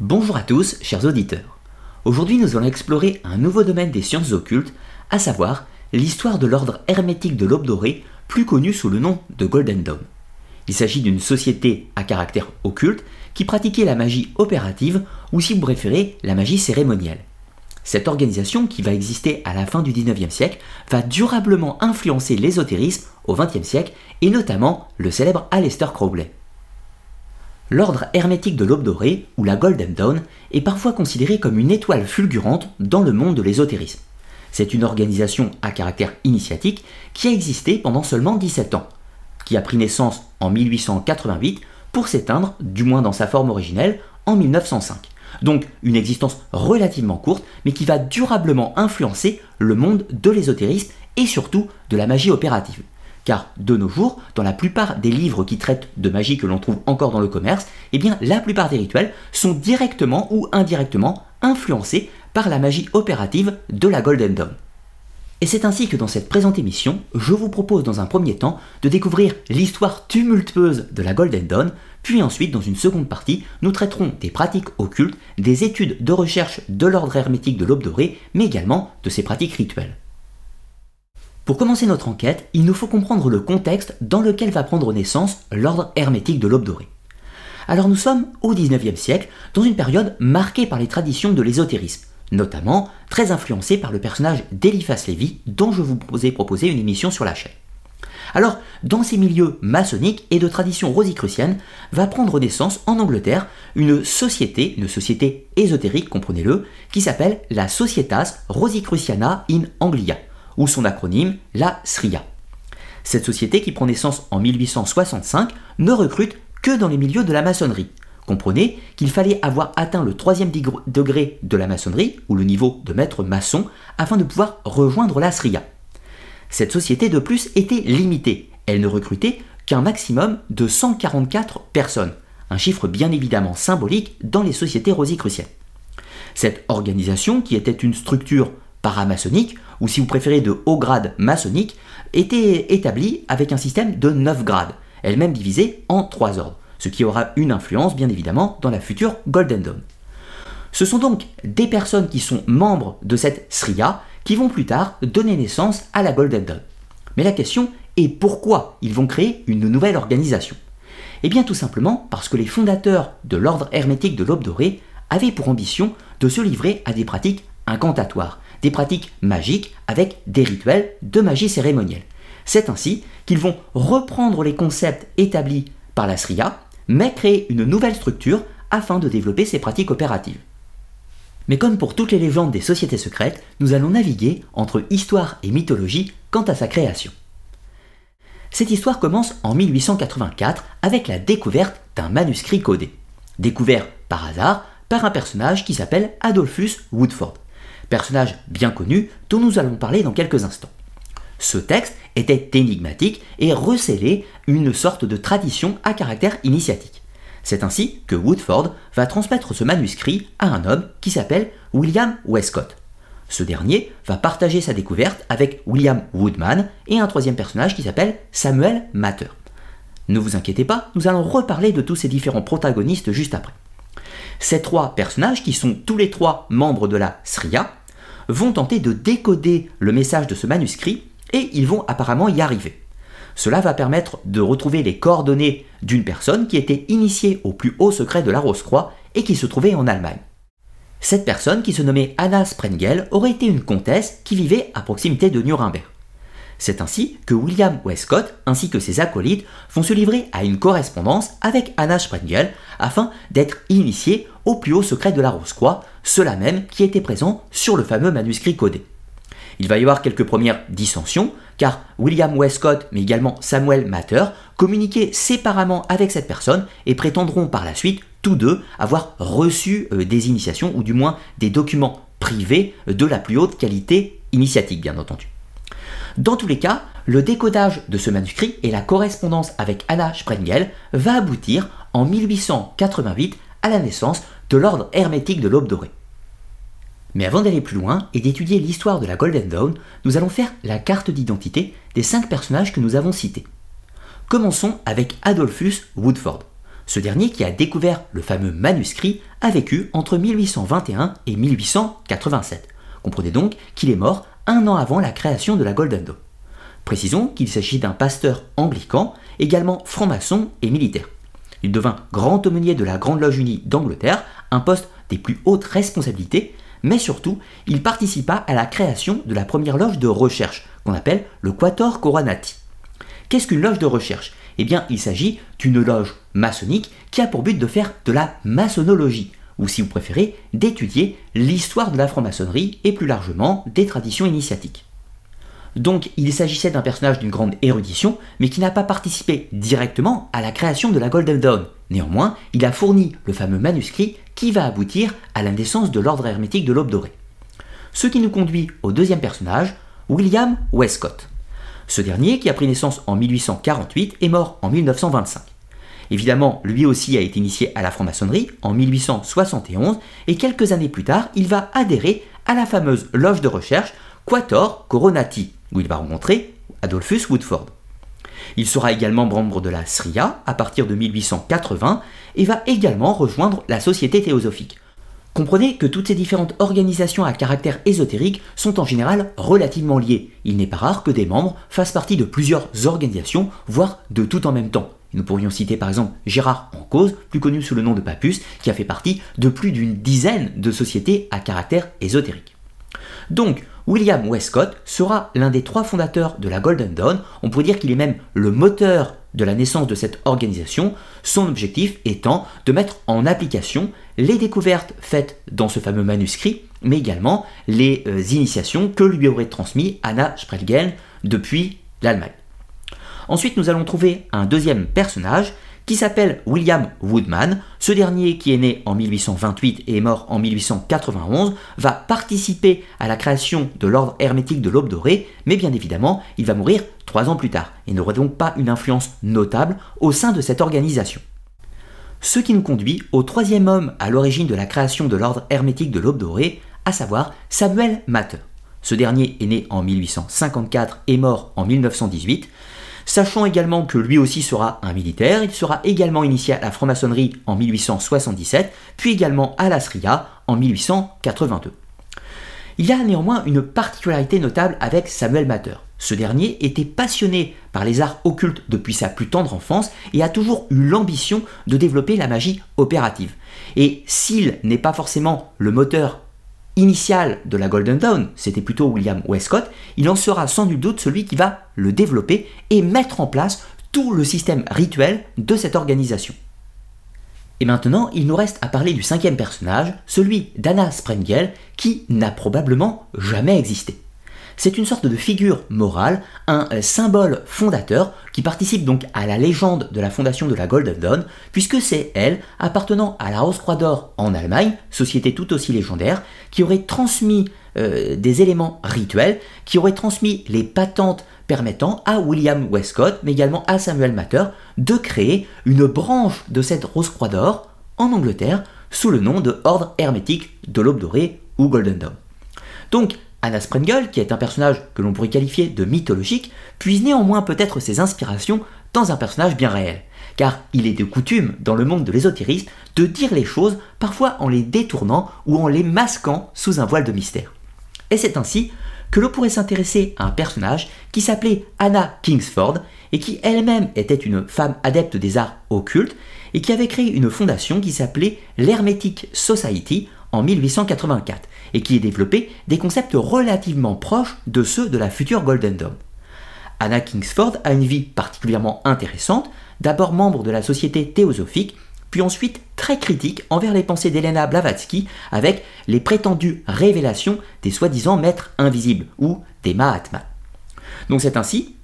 Bonjour à tous, chers auditeurs. Aujourd'hui, nous allons explorer un nouveau domaine des sciences occultes, à savoir l'histoire de l'ordre hermétique de l'Aube dorée, plus connu sous le nom de Golden Dawn. Il s'agit d'une société à caractère occulte qui pratiquait la magie opérative ou si vous préférez la magie cérémonielle. Cette organisation, qui va exister à la fin du 19e siècle, va durablement influencer l'ésotérisme au 20e siècle et notamment le célèbre Aleister Crowley. L'ordre hermétique de l'aube dorée, ou la Golden Dawn, est parfois considéré comme une étoile fulgurante dans le monde de l'ésotérisme. C'est une organisation à caractère initiatique qui a existé pendant seulement 17 ans, qui a pris naissance en 1888 pour s'éteindre, du moins dans sa forme originelle, en 1905. Donc une existence relativement courte, mais qui va durablement influencer le monde de l'ésotérisme et surtout de la magie opérative. Car de nos jours, dans la plupart des livres qui traitent de magie que l'on trouve encore dans le commerce, eh bien la plupart des rituels sont directement ou indirectement influencés par la magie opérative de la Golden Dawn. Et c'est ainsi que dans cette présente émission, je vous propose dans un premier temps de découvrir l'histoire tumultueuse de la Golden Dawn, puis ensuite dans une seconde partie, nous traiterons des pratiques occultes, des études de recherche de l'ordre hermétique de l'aube dorée, mais également de ses pratiques rituelles. Pour commencer notre enquête, il nous faut comprendre le contexte dans lequel va prendre naissance l'ordre hermétique de l'aube dorée. Alors nous sommes au XIXe siècle, dans une période marquée par les traditions de l'ésotérisme, notamment très influencée par le personnage d'Eliphas Lévy, dont je vous ai proposé une émission sur la chaîne. Alors, dans ces milieux maçonniques et de tradition rosicrucienne, va prendre naissance en Angleterre une société, une société ésotérique, comprenez-le, qui s'appelle la Societas Rosicruciana in Anglia, ou son acronyme, la SRIA. Cette société, qui prend naissance en 1865, ne recrute que dans les milieux de la maçonnerie. Comprenez qu'il fallait avoir atteint le troisième degré de la maçonnerie, ou le niveau de maître maçon, afin de pouvoir rejoindre la SRIA. Cette société de plus était limitée. Elle ne recrutait qu'un maximum de 144 personnes, un chiffre bien évidemment symbolique dans les sociétés rosicruciennes. Cette organisation, qui était une structure paramaçonnique, ou si vous préférez de haut grade maçonnique, était établie avec un système de 9 grades, elle-même divisée en 3 ordres, ce qui aura une influence bien évidemment dans la future Golden Dawn. Ce sont donc des personnes qui sont membres de cette Sriya qui vont plus tard donner naissance à la Golden Dawn. Mais la question est pourquoi ils vont créer une nouvelle organisation? Eh bien tout simplement parce que les fondateurs de l'ordre hermétique de l'aube dorée avaient pour ambition de se livrer à des pratiques incantatoires, des pratiques magiques avec des rituels de magie cérémonielle. C'est ainsi qu'ils vont reprendre les concepts établis par la Sriya, mais créer une nouvelle structure afin de développer ces pratiques opératives. Mais comme pour toutes les légendes des sociétés secrètes, nous allons naviguer entre histoire et mythologie quant à sa création. Cette histoire commence en 1884 avec la découverte d'un manuscrit codé, découvert par hasard par un personnage qui s'appelle Adolphus Woodford personnage bien connu dont nous allons parler dans quelques instants. Ce texte était énigmatique et recelait une sorte de tradition à caractère initiatique. C'est ainsi que Woodford va transmettre ce manuscrit à un homme qui s'appelle William Westcott. Ce dernier va partager sa découverte avec William Woodman et un troisième personnage qui s'appelle Samuel Matter. Ne vous inquiétez pas, nous allons reparler de tous ces différents protagonistes juste après. Ces trois personnages, qui sont tous les trois membres de la Sriya, vont tenter de décoder le message de ce manuscrit et ils vont apparemment y arriver. Cela va permettre de retrouver les coordonnées d'une personne qui était initiée au plus haut secret de la Rose-Croix et qui se trouvait en Allemagne. Cette personne, qui se nommait Anna Sprengel, aurait été une comtesse qui vivait à proximité de Nuremberg. C'est ainsi que William Westcott ainsi que ses acolytes vont se livrer à une correspondance avec Anna Sprengel afin d'être initiés au plus haut secret de la Rose-Croix, cela même qui était présent sur le fameux manuscrit codé. Il va y avoir quelques premières dissensions, car William Westcott, mais également Samuel Matter, communiquaient séparément avec cette personne et prétendront par la suite, tous deux, avoir reçu euh, des initiations, ou du moins des documents privés de la plus haute qualité initiatique, bien entendu. Dans tous les cas, le décodage de ce manuscrit et la correspondance avec Anna Sprengel va aboutir en 1888 à la naissance de l'ordre hermétique de l'aube dorée. Mais avant d'aller plus loin et d'étudier l'histoire de la Golden Dawn, nous allons faire la carte d'identité des cinq personnages que nous avons cités. Commençons avec Adolphus Woodford. Ce dernier, qui a découvert le fameux manuscrit, a vécu entre 1821 et 1887. Comprenez donc qu'il est mort un an avant la création de la Golden Dawn. Précisons qu'il s'agit d'un pasteur anglican, également franc-maçon et militaire. Il devint grand aumônier de la Grande Loge Unie d'Angleterre, un poste des plus hautes responsabilités, mais surtout, il participa à la création de la première loge de recherche, qu'on appelle le Quator Coronati. Qu'est-ce qu'une loge de recherche? Eh bien, il s'agit d'une loge maçonnique qui a pour but de faire de la maçonnologie, ou si vous préférez, d'étudier l'histoire de la franc-maçonnerie et plus largement des traditions initiatiques. Donc il s'agissait d'un personnage d'une grande érudition, mais qui n'a pas participé directement à la création de la Golden Dawn. Néanmoins, il a fourni le fameux manuscrit qui va aboutir à la naissance de l'ordre hermétique de l'Aube dorée. Ce qui nous conduit au deuxième personnage, William Westcott. Ce dernier, qui a pris naissance en 1848, est mort en 1925. Évidemment, lui aussi a été initié à la franc-maçonnerie en 1871 et quelques années plus tard, il va adhérer à la fameuse loge de recherche Quator Coronati, où il va rencontrer Adolphus Woodford. Il sera également membre de la SRIA à partir de 1880 et va également rejoindre la Société théosophique. Comprenez que toutes ces différentes organisations à caractère ésotérique sont en général relativement liées. Il n'est pas rare que des membres fassent partie de plusieurs organisations, voire de tout en même temps. Nous pourrions citer par exemple Gérard en cause, plus connu sous le nom de Papus, qui a fait partie de plus d'une dizaine de sociétés à caractère ésotérique. Donc, William Westcott sera l'un des trois fondateurs de la Golden Dawn. On pourrait dire qu'il est même le moteur de la naissance de cette organisation, son objectif étant de mettre en application les découvertes faites dans ce fameux manuscrit, mais également les euh, initiations que lui aurait transmis Anna Sprelgen depuis l'Allemagne. Ensuite, nous allons trouver un deuxième personnage qui s'appelle William Woodman. Ce dernier, qui est né en 1828 et est mort en 1891, va participer à la création de l'ordre hermétique de l'Aube dorée, mais bien évidemment, il va mourir trois ans plus tard et n'aurait donc pas une influence notable au sein de cette organisation. Ce qui nous conduit au troisième homme à l'origine de la création de l'ordre hermétique de l'Aube dorée, à savoir Samuel Matter. Ce dernier est né en 1854 et mort en 1918. Sachant également que lui aussi sera un militaire, il sera également initié à la franc-maçonnerie en 1877, puis également à la SRIA en 1882. Il y a néanmoins une particularité notable avec Samuel Matter. Ce dernier était passionné par les arts occultes depuis sa plus tendre enfance et a toujours eu l'ambition de développer la magie opérative. Et s'il n'est pas forcément le moteur initial de la Golden Dawn, c'était plutôt William Westcott, il en sera sans doute celui qui va le développer et mettre en place tout le système rituel de cette organisation. Et maintenant, il nous reste à parler du cinquième personnage, celui d'Anna Sprengel, qui n'a probablement jamais existé. C'est une sorte de figure morale, un euh, symbole fondateur qui participe donc à la légende de la fondation de la Golden Dawn, puisque c'est elle, appartenant à la Rose-Croix d'Or en Allemagne, société tout aussi légendaire, qui aurait transmis euh, des éléments rituels, qui aurait transmis les patentes permettant à William Westcott, mais également à Samuel Matter, de créer une branche de cette Rose-Croix d'Or en Angleterre sous le nom de Ordre hermétique de l'Aube dorée ou Golden Dawn. Donc Anna Sprengel, qui est un personnage que l'on pourrait qualifier de mythologique, puise néanmoins peut-être ses inspirations dans un personnage bien réel. Car il est de coutume, dans le monde de l'ésotérisme, de dire les choses parfois en les détournant ou en les masquant sous un voile de mystère. Et c'est ainsi que l'on pourrait s'intéresser à un personnage qui s'appelait Anna Kingsford et qui elle-même était une femme adepte des arts occultes et qui avait créé une fondation qui s'appelait l'Hermetic Society en 1884 et qui a développé des concepts relativement proches de ceux de la future Golden Dawn. Anna Kingsford a une vie particulièrement intéressante, d'abord membre de la Société théosophique, puis ensuite très critique envers les pensées d'Elena Blavatsky avec les prétendues révélations des soi-disant maîtres invisibles ou des Mahatmas. Donc c'est ainsi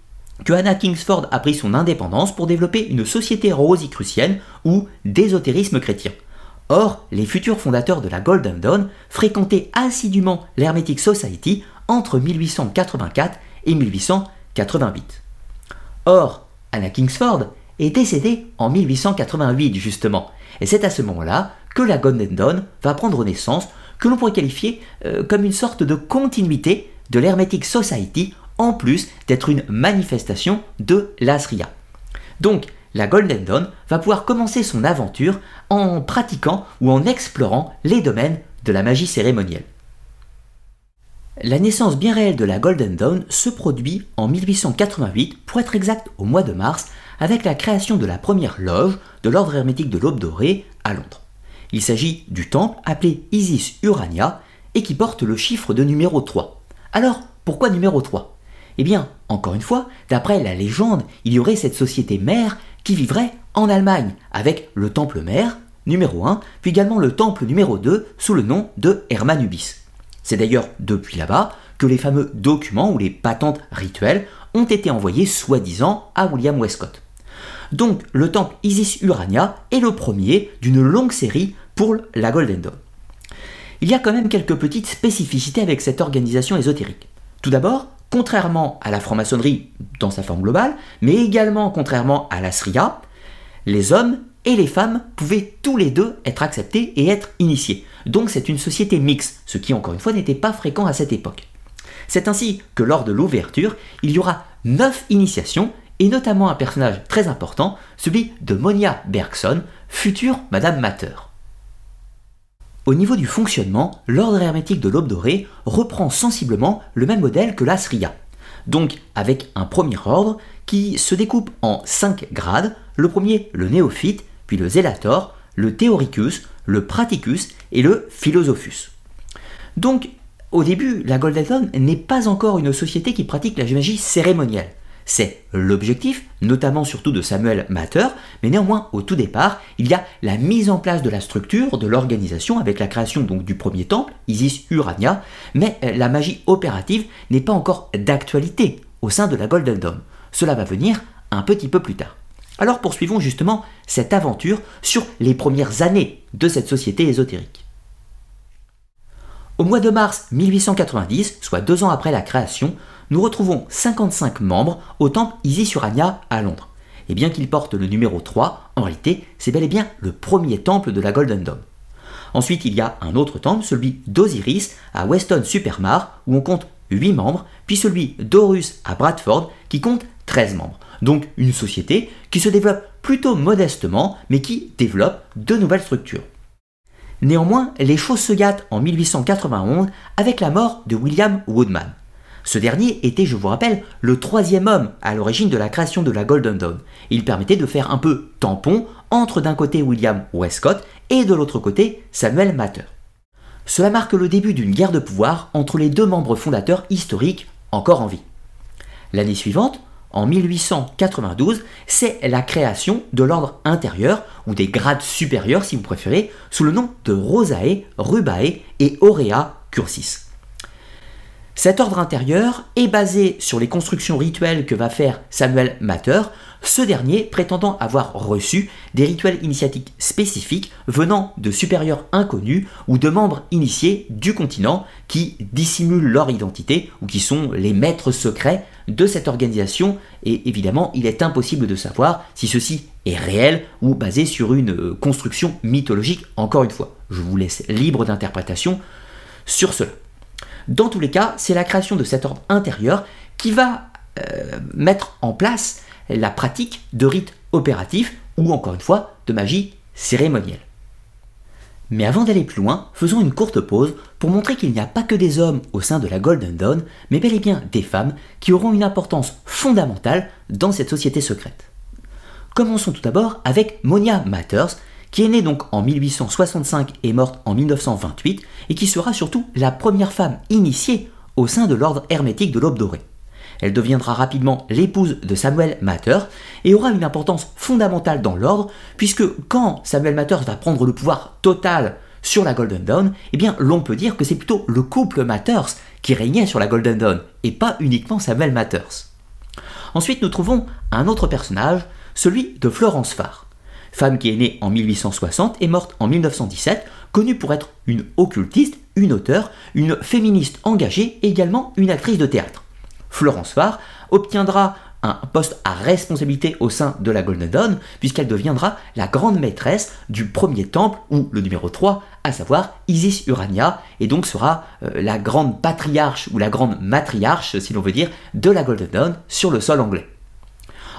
que Anna Kingsford a pris son indépendance pour développer une société rosicrucienne ou d'ésotérisme chrétien. Or, les futurs fondateurs de la Golden Dawn fréquentaient assidûment l'Hermetic Society entre 1884 et 1888. Or, Anna Kingsford est décédée en 1888 justement, et c'est à ce moment-là que la Golden Dawn va prendre naissance, que l'on pourrait qualifier euh, comme une sorte de continuité de l'Hermetic Society, en plus d'être une manifestation de l'Asria. Donc, la Golden Dawn va pouvoir commencer son aventure en pratiquant ou en explorant les domaines de la magie cérémonielle. La naissance bien réelle de la Golden Dawn se produit en 1888, pour être exact au mois de mars, avec la création de la première loge de l'ordre hermétique de l'Aube dorée à Londres. Il s'agit du temple appelé Isis Urania et qui porte le chiffre de numéro 3. Alors, pourquoi numéro 3 Eh bien, encore une fois, d'après la légende, il y aurait cette société mère qui vivrait en Allemagne, avec le temple mère, numéro 1, puis également le temple numéro 2 sous le nom de Hermanubis. C'est d'ailleurs depuis là-bas que les fameux documents ou les patentes rituelles ont été envoyés soi-disant à William Westcott. Donc le temple Isis Urania est le premier d'une longue série pour la Golden Dawn. Il y a quand même quelques petites spécificités avec cette organisation ésotérique. Tout d'abord, contrairement à la franc-maçonnerie dans sa forme globale, mais également contrairement à la Sria, les hommes et les femmes pouvaient tous les deux être acceptés et être initiés. Donc c'est une société mixte, ce qui encore une fois n'était pas fréquent à cette époque. C'est ainsi que lors de l'ouverture, il y aura neuf initiations et notamment un personnage très important, celui de Monia Bergson, future Madame Matter. Au niveau du fonctionnement, l'ordre hermétique de l'aube dorée reprend sensiblement le même modèle que la Sria. Donc avec un premier ordre qui se découpe en cinq grades, le premier le néophyte, puis le zélator, le théoricus, le praticus et le philosophus. Donc, au début, la Golden Dawn n'est pas encore une société qui pratique la magie cérémonielle. C'est l'objectif, notamment surtout de Samuel Matter, mais néanmoins, au tout départ, il y a la mise en place de la structure, de l'organisation, avec la création donc du premier temple, Isis Urania, mais euh, la magie opérative n'est pas encore d'actualité au sein de la Golden Dawn. Cela va venir un petit peu plus tard. Alors poursuivons justement cette aventure sur les premières années de cette société ésotérique. Au mois de mars 1890, soit deux ans après la création, nous retrouvons 55 membres au temple Isis Urania à Londres. Et bien qu'il porte le numéro 3, en réalité, c'est bel et bien le premier temple de la Golden Dome. Ensuite, il y a un autre temple, celui d'Osiris à Weston-super-Mare, où on compte 8 membres, puis celui d'Horus à Bradford, qui compte 13 membres. Donc une société qui se développe plutôt modestement, mais qui développe de nouvelles structures. Néanmoins, les choses se gâtent en 1891 avec la mort de William Woodman. Ce dernier était, je vous rappelle, le troisième homme à l'origine de la création de la Golden Dawn. Il permettait de faire un peu tampon entre d'un côté William Westcott et de l'autre côté Samuel Matter. Cela marque le début d'une guerre de pouvoir entre les deux membres fondateurs historiques encore en vie. L'année suivante, en 1892, c'est la création de l'ordre intérieur, ou des grades supérieurs si vous préférez, sous le nom de Rosae, Rubae et Aurea Cursis. Cet ordre intérieur est basé sur les constructions rituelles que va faire Samuel Matter, ce dernier prétendant avoir reçu des rituels initiatiques spécifiques venant de supérieurs inconnus ou de membres initiés du continent qui dissimulent leur identité ou qui sont les maîtres secrets de cette organisation et évidemment il est impossible de savoir si ceci est réel ou basé sur une euh, construction mythologique encore une fois. Je vous laisse libre d'interprétation sur cela. Dans tous les cas, c'est la création de cet ordre intérieur qui va euh, mettre en place la pratique de rites opératifs ou encore une fois de magie cérémonielle. Mais avant d'aller plus loin, faisons une courte pause pour montrer qu'il n'y a pas que des hommes au sein de la Golden Dawn, mais bel et bien des femmes qui auront une importance fondamentale dans cette société secrète. Commençons tout d'abord avec Monia Matters, qui est née donc en 1865 et morte en 1928, et qui sera surtout la première femme initiée au sein de l'ordre hermétique de l'Aube dorée. Elle deviendra rapidement l'épouse de Samuel Matters et aura une importance fondamentale dans l'ordre, puisque quand Samuel Matters va prendre le pouvoir total sur la Golden Dawn, eh bien l'on peut dire que c'est plutôt le couple Matters qui régnait sur la Golden Dawn, et pas uniquement Samuel Matters. Ensuite, nous trouvons un autre personnage, celui de Florence Farr femme qui est née en 1860 et morte en 1917, connue pour être une occultiste, une auteure, une féministe engagée et également une actrice de théâtre. Florence Farr obtiendra un poste à responsabilité au sein de la Golden Dawn, puisqu'elle deviendra la grande maîtresse du premier temple, ou le numéro 3, à savoir Isis Urania, et donc sera euh, la grande patriarche, ou la grande matriarche, si l'on veut dire, de la Golden Dawn sur le sol anglais.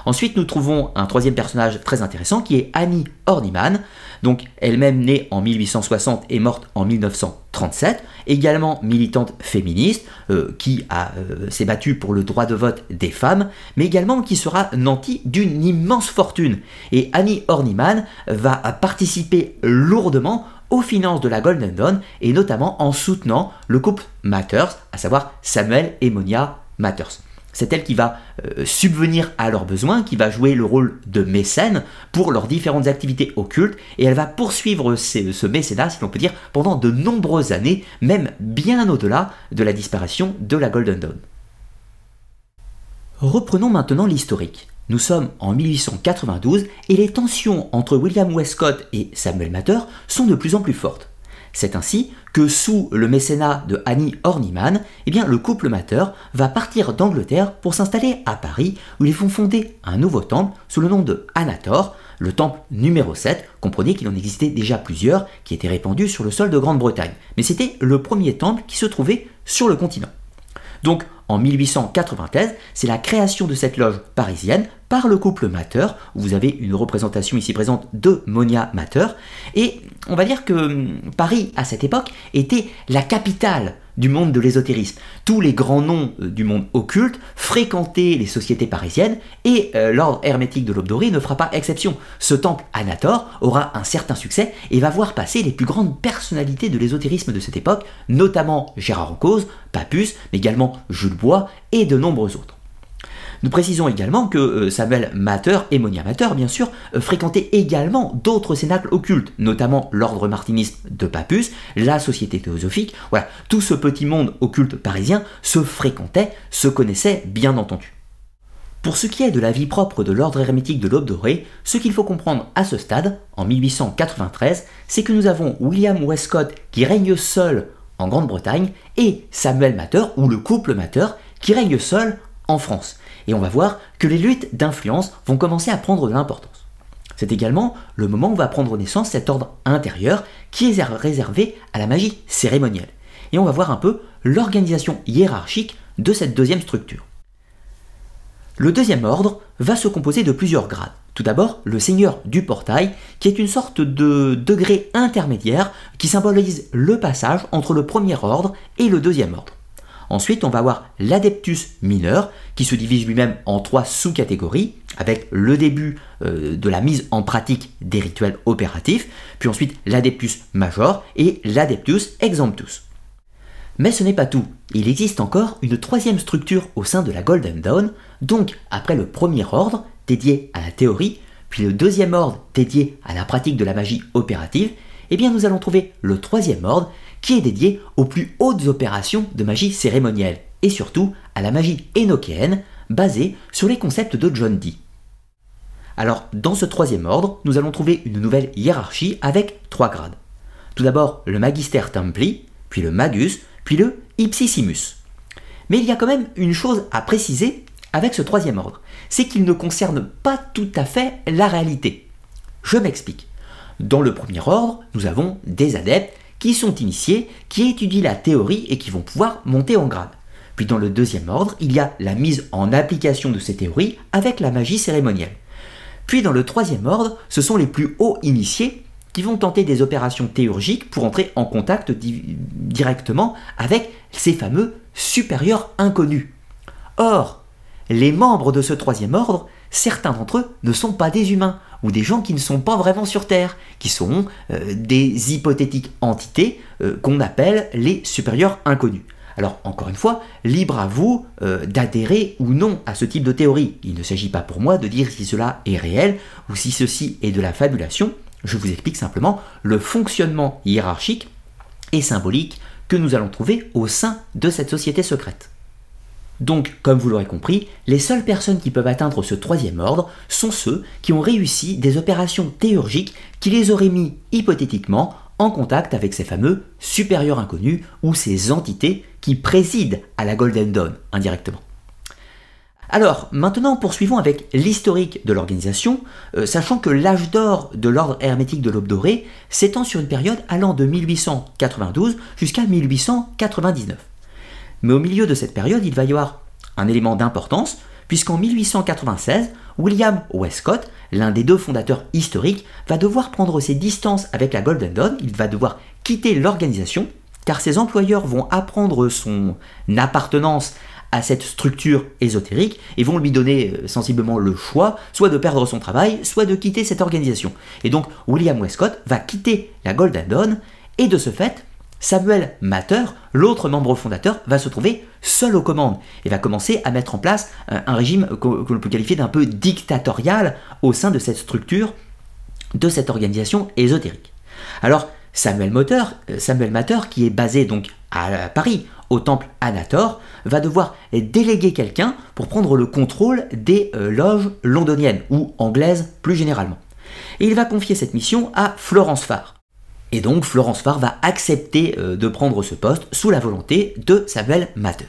Ensuite, nous trouvons un troisième personnage très intéressant qui est Annie Horniman, donc elle-même née en 1860 et morte en 1937, également militante féministe euh, qui euh, s'est battue pour le droit de vote des femmes, mais également qui sera nantie d'une immense fortune. Et Annie Horniman va participer lourdement aux finances de la Golden Dawn et notamment en soutenant le couple Matters, à savoir Samuel et Monia Matters. C'est elle qui va euh, subvenir à leurs besoins, qui va jouer le rôle de mécène pour leurs différentes activités occultes, et elle va poursuivre ce mécénat, si l'on peut dire, pendant de nombreuses années, même bien au-delà de la disparition de la Golden Dawn. Reprenons maintenant l'historique. Nous sommes en 1892 et les tensions entre William Westcott et Samuel Matter sont de plus en plus fortes. C'est ainsi que sous le mécénat de Annie Horniman, eh bien, le couple Matter va partir d'Angleterre pour s'installer à Paris où ils vont fonder un nouveau temple sous le nom de Anator, le temple numéro 7. Comprenez qu'il en existait déjà plusieurs qui étaient répandus sur le sol de Grande-Bretagne. Mais c'était le premier temple qui se trouvait sur le continent. Donc en 1893, c'est la création de cette loge parisienne par le couple Matter. Vous avez une représentation ici présente de Monia Matter. Et on va dire que hum, Paris, à cette époque, était la capitale du monde de l'ésotérisme. Tous les grands noms euh, du monde occulte fréquentaient les sociétés parisiennes et euh, l'ordre hermétique de l'aube dorée ne fera pas exception. Ce temple Anator aura un certain succès et va voir passer les plus grandes personnalités de l'ésotérisme de cette époque, notamment Gérard Cause, Papus, mais également Jules Bois et de nombreux autres. Nous précisons également que euh, Samuel Mater et Monia Mater, bien sûr, euh, fréquentaient également d'autres cénacles occultes, notamment l'ordre martiniste de Papus, la Société théosophique. Voilà, tout ce petit monde occulte parisien se fréquentait, se connaissait bien entendu. Pour ce qui est de la vie propre de l'ordre hermétique de l'Aube dorée, ce qu'il faut comprendre à ce stade, en 1893, c'est que nous avons William Westcott qui règne seul en Grande-Bretagne et Samuel Mater, ou le couple Mater, qui règne seul en France et on va voir que les luttes d'influence vont commencer à prendre de l'importance. C'est également le moment où va prendre naissance cet ordre intérieur qui est réservé à la magie cérémonielle. Et on va voir un peu l'organisation hiérarchique de cette deuxième structure. Le deuxième ordre va se composer de plusieurs grades. Tout d'abord, le seigneur du portail, qui est une sorte de degré intermédiaire qui symbolise le passage entre le premier ordre et le deuxième ordre. Ensuite, on va avoir l'adeptus mineur, qui se divise lui-même en trois sous-catégories, avec le début euh, de la mise en pratique des rituels opératifs, puis ensuite l'adeptus major et l'adeptus exemptus. Mais ce n'est pas tout, il existe encore une troisième structure au sein de la Golden Dawn, donc après le premier ordre, dédié à la théorie, puis le deuxième ordre dédié à la pratique de la magie opérative, eh bien nous allons trouver le troisième ordre qui est dédié aux plus hautes opérations de magie cérémonielle et surtout à la magie énochéenne basée sur les concepts de John Dee. Alors, dans ce troisième ordre, nous allons trouver une nouvelle hiérarchie avec trois grades. Tout d'abord le Magister Templi, puis le Magus, puis le Ipsissimus. Mais il y a quand même une chose à préciser avec ce troisième ordre, c'est qu'il ne concerne pas tout à fait la réalité. Je m'explique. Dans le premier ordre, nous avons des adeptes qui sont initiés, qui étudient la théorie et qui vont pouvoir monter en grade. Puis dans le deuxième ordre, il y a la mise en application de ces théories avec la magie cérémonielle. Puis dans le troisième ordre, ce sont les plus hauts initiés qui vont tenter des opérations théurgiques pour entrer en contact directement avec ces fameux supérieurs inconnus. Or, les membres de ce troisième ordre, certains d'entre eux ne sont pas des humains ou des gens qui ne sont pas vraiment sur Terre, qui sont euh, des hypothétiques entités euh, qu'on appelle les supérieurs inconnus. Alors encore une fois, libre à vous euh, d'adhérer ou non à ce type de théorie. Il ne s'agit pas pour moi de dire si cela est réel ou si ceci est de la fabulation. Je vous explique simplement le fonctionnement hiérarchique et symbolique que nous allons trouver au sein de cette société secrète. Donc, comme vous l'aurez compris, les seules personnes qui peuvent atteindre ce troisième ordre sont ceux qui ont réussi des opérations théurgiques qui les auraient mis hypothétiquement en contact avec ces fameux supérieurs inconnus ou ces entités qui président à la Golden Dawn indirectement. Alors, maintenant poursuivons avec l'historique de l'organisation, euh, sachant que l'âge d'or de l'ordre hermétique de l'aube dorée s'étend sur une période allant de 1892 jusqu'à 1899. Mais au milieu de cette période, il va y avoir un élément d'importance, puisqu'en 1896, William Westcott, l'un des deux fondateurs historiques, va devoir prendre ses distances avec la Golden Dawn, il va devoir quitter l'organisation, car ses employeurs vont apprendre son appartenance à cette structure ésotérique et vont lui donner euh, sensiblement le choix, soit de perdre son travail, soit de quitter cette organisation. Et donc William Westcott va quitter la Golden Dawn, et de ce fait, Samuel Matter, l'autre membre fondateur, va se trouver seul aux commandes et va commencer à mettre en place un régime que l'on peut qualifier d'un peu dictatorial au sein de cette structure, de cette organisation ésotérique. Alors, Samuel euh, Matter, qui est basé donc à Paris, au temple Anator, va devoir déléguer quelqu'un pour prendre le contrôle des euh, loges londoniennes, ou anglaises plus généralement. Et il va confier cette mission à Florence Farr. Et donc Florence Farr va accepter euh, de prendre ce poste sous la volonté de Samuel Matter.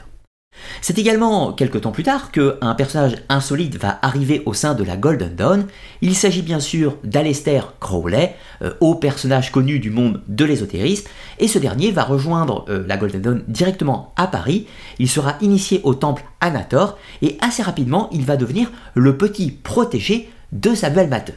C'est également quelques temps plus tard qu'un personnage insolite va arriver au sein de la Golden Dawn. Il s'agit bien sûr d'Alester Crowley, euh, haut personnage connu du monde de l'ésotérisme, et ce dernier va rejoindre euh, la Golden Dawn directement à Paris. Il sera initié au temple Anator, et assez rapidement il va devenir le petit protégé de Samuel Matter.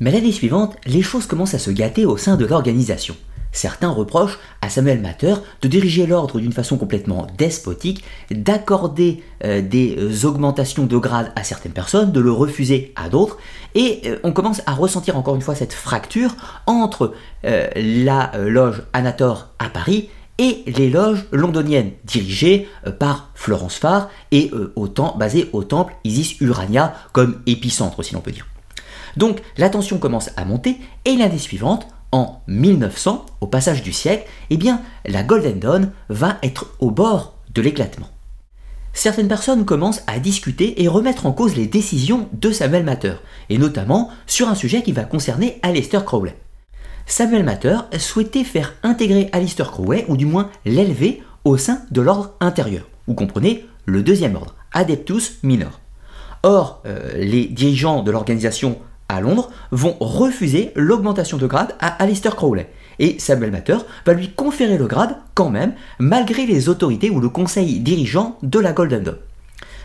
Mais l'année suivante, les choses commencent à se gâter au sein de l'organisation. Certains reprochent à Samuel Matter de diriger l'ordre d'une façon complètement despotique, d'accorder euh, des euh, augmentations de grade à certaines personnes, de le refuser à d'autres, et euh, on commence à ressentir encore une fois cette fracture entre la loge Anator à Paris et les loges londoniennes dirigées par Florence Farr et basées au temple Isis Urania comme épicentre si l'on peut dire. Donc la tension commence à monter et l'année suivante, en 1900, au passage du siècle, eh bien la Golden Dawn va être au bord de l'éclatement. Certaines personnes commencent à discuter et remettre en cause les décisions de Samuel Matter, et notamment sur un sujet qui va concerner Aleister Crowley. Samuel Matter souhaitait faire intégrer Aleister Crowley, ou du moins l'élever, au sein de l'ordre intérieur. Vous comprenez le deuxième ordre, Adeptus Minor. Or, euh, les dirigeants de l'organisation à Londres vont refuser l'augmentation de grade à Alistair Crowley. Et Samuel Matter va lui conférer le grade quand même, malgré les autorités ou le conseil dirigeant de la Golden Dawn.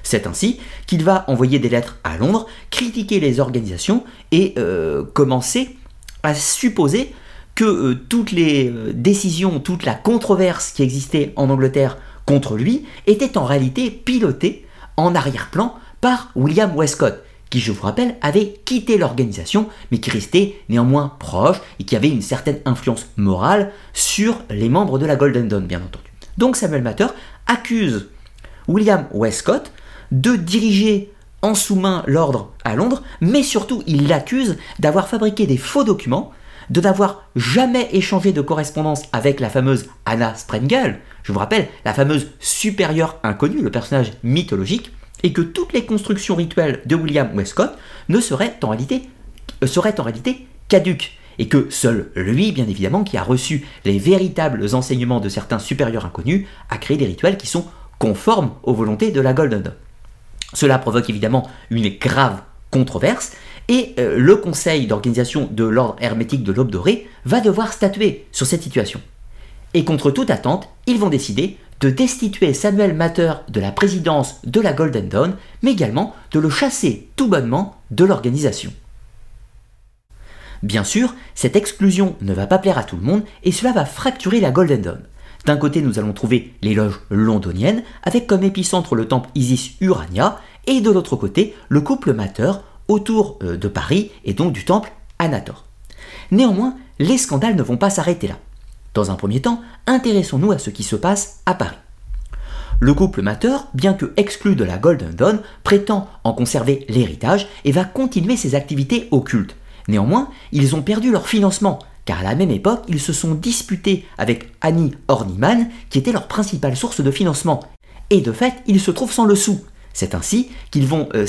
C'est ainsi qu'il va envoyer des lettres à Londres, critiquer les organisations et euh, commencer à supposer que euh, toutes les euh, décisions, toute la controverse qui existait en Angleterre contre lui était en réalité pilotée en arrière-plan par William Westcott, qui, je vous rappelle, avait quitté l'organisation, mais qui restait néanmoins proche et qui avait une certaine influence morale sur les membres de la Golden Dawn, bien entendu. Donc Samuel Matter accuse William Westcott de diriger en sous-main l'ordre à Londres, mais surtout il l'accuse d'avoir fabriqué des faux documents, de n'avoir jamais échangé de correspondance avec la fameuse Anna Sprengel, je vous rappelle, la fameuse supérieure inconnue, le personnage mythologique, et que toutes les constructions rituelles de William Westcott ne seraient en réalité, euh, seraient en réalité caduques et que seul lui, bien évidemment, qui a reçu les véritables enseignements de certains supérieurs inconnus, a créé des rituels qui sont conformes aux volontés de la Golden. Cela provoque évidemment une grave controverse, et euh, le conseil d'organisation de l'ordre hermétique de l'Aube dorée va devoir statuer sur cette situation. Et contre toute attente, ils vont décider de destituer Samuel Matter de la présidence de la Golden Dawn, mais également de le chasser tout bonnement de l'organisation. Bien sûr, cette exclusion ne va pas plaire à tout le monde et cela va fracturer la Golden Dawn. D'un côté, nous allons trouver les loges londoniennes, avec comme épicentre le temple Isis Urania, et de l'autre côté, le couple Matter autour euh, de Paris et donc du temple Anator. Néanmoins, les scandales ne vont pas s'arrêter là. Dans un premier temps, intéressons-nous à ce qui se passe à Paris. Le couple Matter, bien que exclu de la Golden Dawn, prétend en conserver l'héritage et va continuer ses activités occultes. Néanmoins, ils ont perdu leur financement, car à la même époque, ils se sont disputés avec Annie Horniman, qui était leur principale source de financement. Et de fait, ils se trouvent sans le sou. C'est ainsi qu'ils vont euh,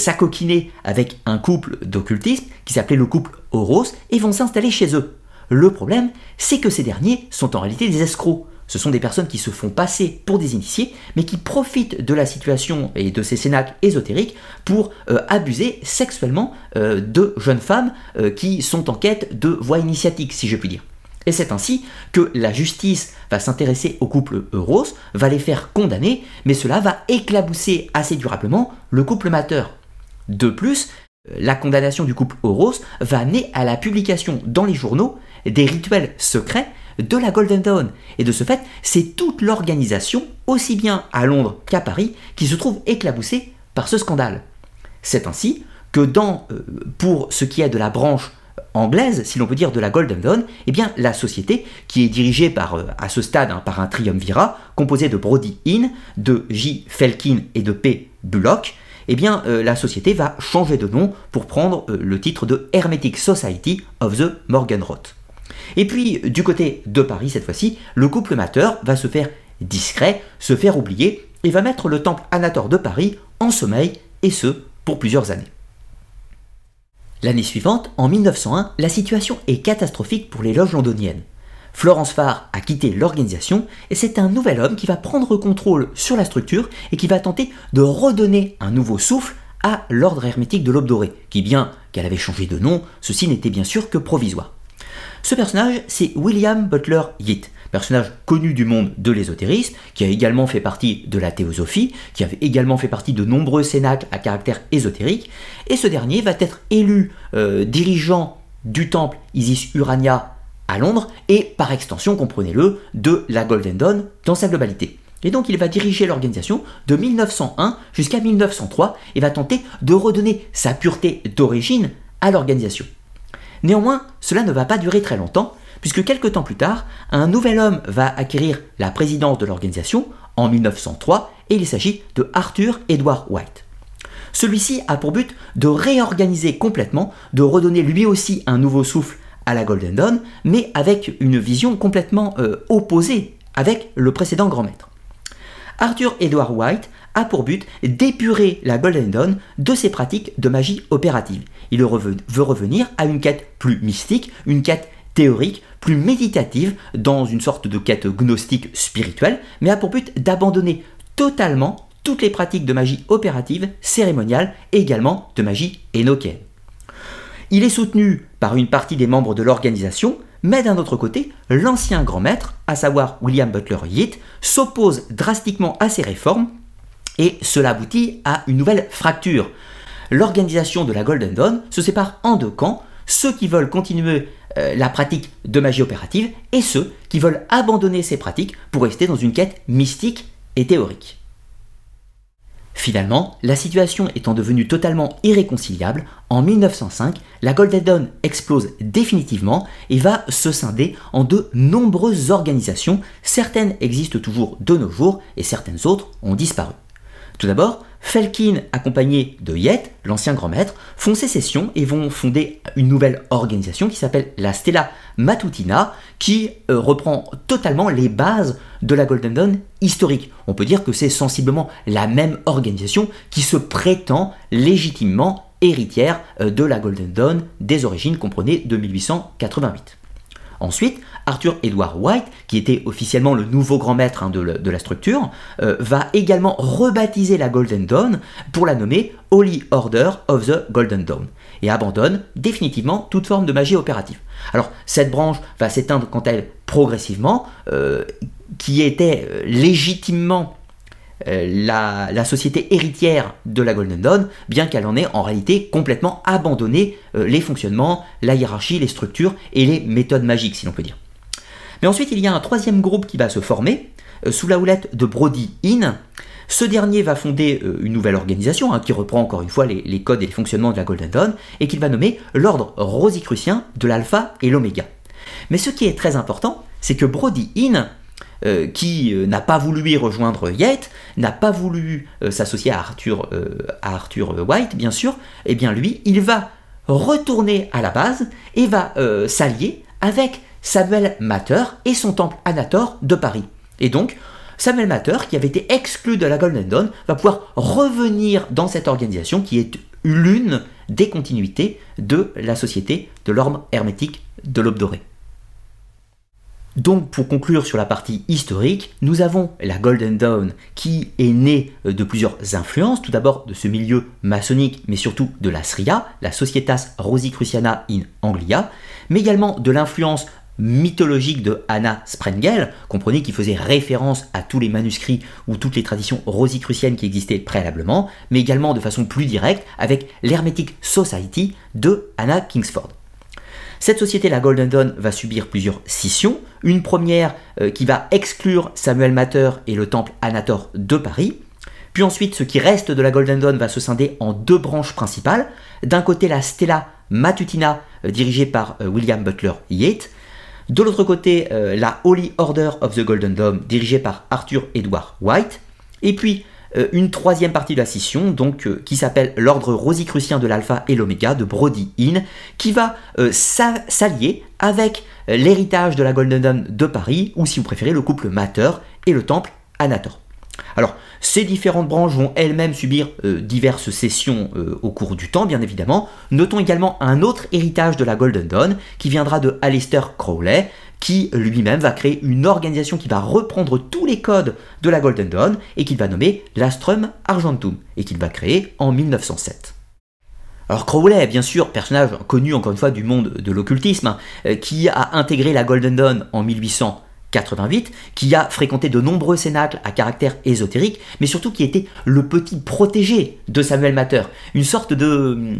avec un couple d'occultistes qui s'appelait le couple Horos et vont s'installer chez eux. Le problème, c'est que ces derniers sont en réalité des escrocs. Ce sont des personnes qui se font passer pour des initiés, mais qui profitent de la situation et de ces cénacles ésotériques pour euh, abuser sexuellement euh, de jeunes femmes euh, qui sont en quête de voies initiatiques, si je puis dire. Et c'est ainsi que la justice va s'intéresser au couple Euros, va les faire condamner, mais cela va éclabousser assez durablement le couple mateur. De plus, la condamnation du couple Horos va amener à la publication dans les journaux des rituels secrets de la Golden Dawn. Et de ce fait, c'est toute l'organisation, aussi bien à Londres qu'à Paris, qui se trouve éclaboussée par ce scandale. C'est ainsi que euh, pour ce qui est de la branche anglaise, si l'on peut dire, de la Golden Dawn, eh bien, la société, qui est dirigée par, euh, à ce stade hein, par un triumvirat composé de Brody Inn, de J. Felkin et de P. Bullock, eh bien, euh, la société va changer de nom pour prendre le titre de Hermetic Society of the Morgenrot. Et puis, du côté de Paris, cette fois-ci, le couple amateur va se faire discret, se faire oublier, et va mettre le temple Anator de Paris en sommeil, et ce, pour plusieurs années. L'année suivante, en 1901, la situation est catastrophique pour les loges londoniennes. Florence Farr a quitté l'organisation et c'est un nouvel homme qui va prendre contrôle sur la structure et qui va tenter de redonner un nouveau souffle à l'ordre hermétique de l'Aube qui bien qu'elle avait changé de nom, ceci n'était bien sûr que provisoire. Ce personnage, c'est William Butler Yeats, personnage connu du monde de l'ésotérisme, qui a également fait partie de la théosophie, qui avait également fait partie de nombreux cénacles à caractère ésotérique, et ce dernier va être élu euh, dirigeant du temple Isis Urania à Londres, et par extension, comprenez-le, de la Golden Dawn dans sa globalité. Et donc il va diriger l'organisation de 1901 jusqu'à 1903 et va tenter de redonner sa pureté d'origine à l'organisation. Néanmoins, cela ne va pas durer très longtemps, puisque quelques temps plus tard, un nouvel homme va acquérir la présidence de l'organisation en 1903, et il s'agit de Arthur Edward White. Celui-ci a pour but de réorganiser complètement, de redonner lui aussi un nouveau souffle à la Golden Dawn, mais avec une vision complètement euh, opposée avec le précédent grand maître. Arthur Edward White a pour but d'épurer la Golden Dawn de ses pratiques de magie opérative. Il veut revenir à une quête plus mystique, une quête théorique, plus méditative, dans une sorte de quête gnostique spirituelle, mais a pour but d'abandonner totalement toutes les pratiques de magie opérative, cérémoniale et également de magie énoquée. Il est soutenu par une partie des membres de l'organisation, mais d'un autre côté, l'ancien grand maître, à savoir William Butler Yeats, s'oppose drastiquement à ces réformes et cela aboutit à une nouvelle fracture. L'organisation de la Golden Dawn se sépare en deux camps, ceux qui veulent continuer euh, la pratique de magie opérative et ceux qui veulent abandonner ces pratiques pour rester dans une quête mystique et théorique. Finalement, la situation étant devenue totalement irréconciliable, en 1905, la Golden Dawn explose définitivement et va se scinder en de nombreuses organisations. Certaines existent toujours de nos jours et certaines autres ont disparu. Tout d'abord, Felkin, accompagné de Yet, l'ancien grand maître, font sécession et vont fonder une nouvelle organisation qui s'appelle la Stella Matutina, qui euh, reprend totalement les bases de la Golden Dawn historique. On peut dire que c'est sensiblement la même organisation qui se prétend légitimement héritière euh, de la Golden Dawn des origines, comprenez, de 1888. Ensuite, Arthur Edward White, qui était officiellement le nouveau grand maître hein, de, la structure, euh, va également rebaptiser la Golden Dawn pour la nommer Holy Order of the Golden Dawn et abandonne définitivement toute forme de magie opérative. Alors cette branche va s'éteindre quant à elle progressivement, euh, qui était euh, légitimement la, la, société héritière de la Golden Dawn, bien qu'elle en ait en réalité complètement abandonné les fonctionnements, la hiérarchie, les structures et les méthodes magiques, si l'on peut dire. Mais ensuite, il y a un troisième groupe qui va se former, euh, sous la houlette de Brody Inn. Ce dernier va fonder euh, une nouvelle organisation hein, qui reprend encore une fois les, codes et les fonctionnements de la Golden Dawn et qu'il va nommer l'ordre rosicrucien de l'alpha et l'oméga. Mais ce qui est très important, c'est que Brody Inn, euh, qui n'a pas voulu y rejoindre Yates, n'a pas voulu s'associer à Arthur, à Arthur White, bien sûr, et eh bien lui, il va retourner à la base et va s'allier avec Samuel Matter et son temple Anator de Paris. Et donc, Samuel Matter, qui avait été exclu de la Golden Dawn, va pouvoir revenir dans cette organisation qui est l'une des continuités de la société de l'orme hermétique de l'aube dorée. Donc pour conclure sur la partie historique, nous avons la Golden Dawn qui est née de plusieurs influences, tout d'abord de ce milieu maçonnique, mais surtout de la SRIA, la Societas Rosicruciana in Anglia, mais également de l'influence mythologique de Anna Sprengel, comprenez qu'il faisait référence à tous les manuscrits ou toutes les traditions rosicruciennes qui existaient préalablement, mais également de façon plus directe avec l'Hermetic Society de Anna Kingsford. Cette société, la Golden Dawn, va subir plusieurs scissions. Une première euh, qui va exclure Samuel Matter et le temple Anator de Paris. Puis ensuite, ce qui reste de la Golden Dawn va se scinder en deux branches principales. D'un côté, la Stella Matutina, euh, dirigée par euh, William Butler Yeats. De l'autre côté, la Holy Order of the Golden Dawn, dirigée par Arthur Edward White. Et puis, euh, une troisième partie de la scission, euh, qui s'appelle l'ordre rosicrucien de l'alpha et l'oméga de Brody Inn, qui va euh, s'allier avec l'héritage de la Golden Dawn de Paris, ou si vous préférez, le couple Mater et le temple Anator. Alors, ces différentes branches vont elles-mêmes subir diverses cessions au cours du temps, bien évidemment. Notons également un autre héritage de la Golden Dawn qui viendra de Alistair Crowley, qui lui-même va créer une organisation qui va reprendre tous les codes de la Golden Dawn et qu'il va nommer l'Astrum Argentum et qu'il va créer en 1907. Alors Crowley, bien sûr, personnage connu encore une fois du monde de l'occultisme, euh, qui a intégré la Golden Dawn en 1888, qui a fréquenté de nombreux cénacles à caractère ésotérique, mais surtout qui était le petit protégé de Samuel Matter, une sorte de euh,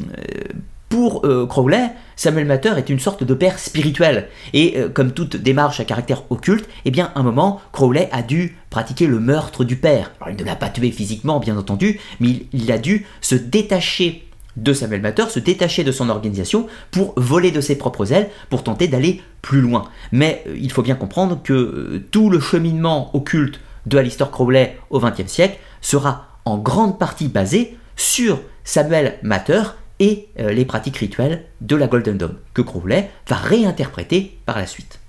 pour euh, Crowley, Samuel Matter est une sorte de père spirituel. Et euh, comme toute démarche à caractère occulte, eh bien, à un moment, Crowley a dû pratiquer le meurtre du père. Alors, il ne l'a pas tué physiquement, bien entendu, mais il, a dû se détacher de Samuel Matter, se détacher de son organisation pour voler de ses propres ailes, pour tenter d'aller plus loin. Mais euh, il faut bien comprendre que tout le cheminement occulte de Alistair Crowley au XXe siècle sera en grande partie basé sur Samuel Matter et euh, les pratiques rituelles de la Golden Dawn, que Crowley va réinterpréter par la suite.